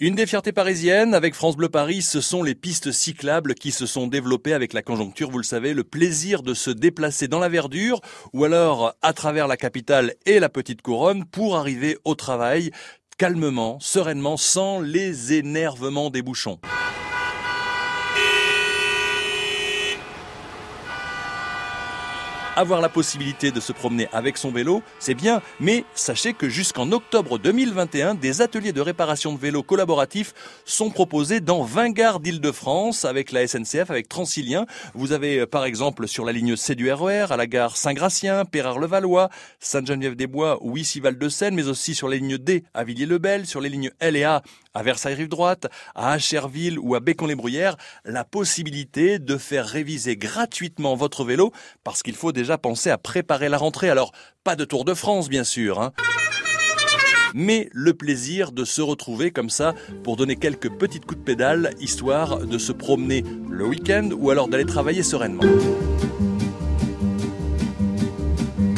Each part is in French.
Une des fiertés parisiennes avec France Bleu Paris, ce sont les pistes cyclables qui se sont développées avec la conjoncture, vous le savez, le plaisir de se déplacer dans la verdure ou alors à travers la capitale et la petite couronne pour arriver au travail calmement, sereinement, sans les énervements des bouchons. Avoir la possibilité de se promener avec son vélo, c'est bien, mais sachez que jusqu'en octobre 2021, des ateliers de réparation de vélos collaboratifs sont proposés dans 20 gares d'Île-de-France avec la SNCF, avec Transilien. Vous avez euh, par exemple sur la ligne C du RER à la gare Saint-Gratien, Pérard-le-Valois, Sainte-Geneviève-des-Bois ou ici Val-de-Seine, mais aussi sur les lignes D à Villiers-le-Bel, sur les lignes L et A à Versailles-Rive-Droite, à Acherville ou à Bécon-les-Bruyères, la possibilité de faire réviser gratuitement votre vélo parce qu'il faut déjà penser à préparer la rentrée. Alors, pas de Tour de France, bien sûr. Hein. mais le plaisir de se retrouver comme ça pour donner quelques petites coups de pédale, histoire de se promener le week-end ou alors d'aller travailler sereinement.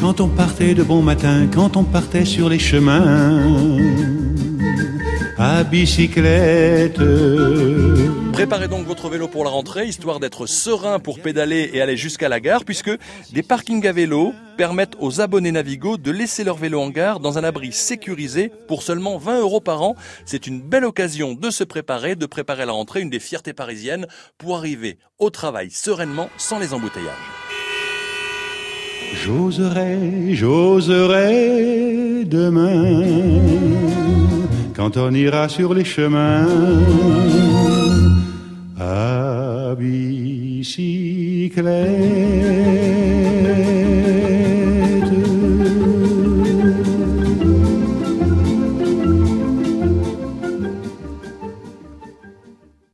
Quand on partait de bon matin, quand on partait sur les chemins, à bicyclette. Préparez donc votre vélo pour la rentrée, histoire d'être serein pour pédaler et aller jusqu'à la gare, puisque des parkings à vélo permettent aux abonnés Navigo de laisser leur vélo en gare dans un abri sécurisé pour seulement 20 euros par an. C'est une belle occasion de se préparer, de préparer la rentrée, une des fiertés parisiennes, pour arriver au travail sereinement sans les embouteillages. J'oserai, j'oserai demain quand on ira sur les chemins clair.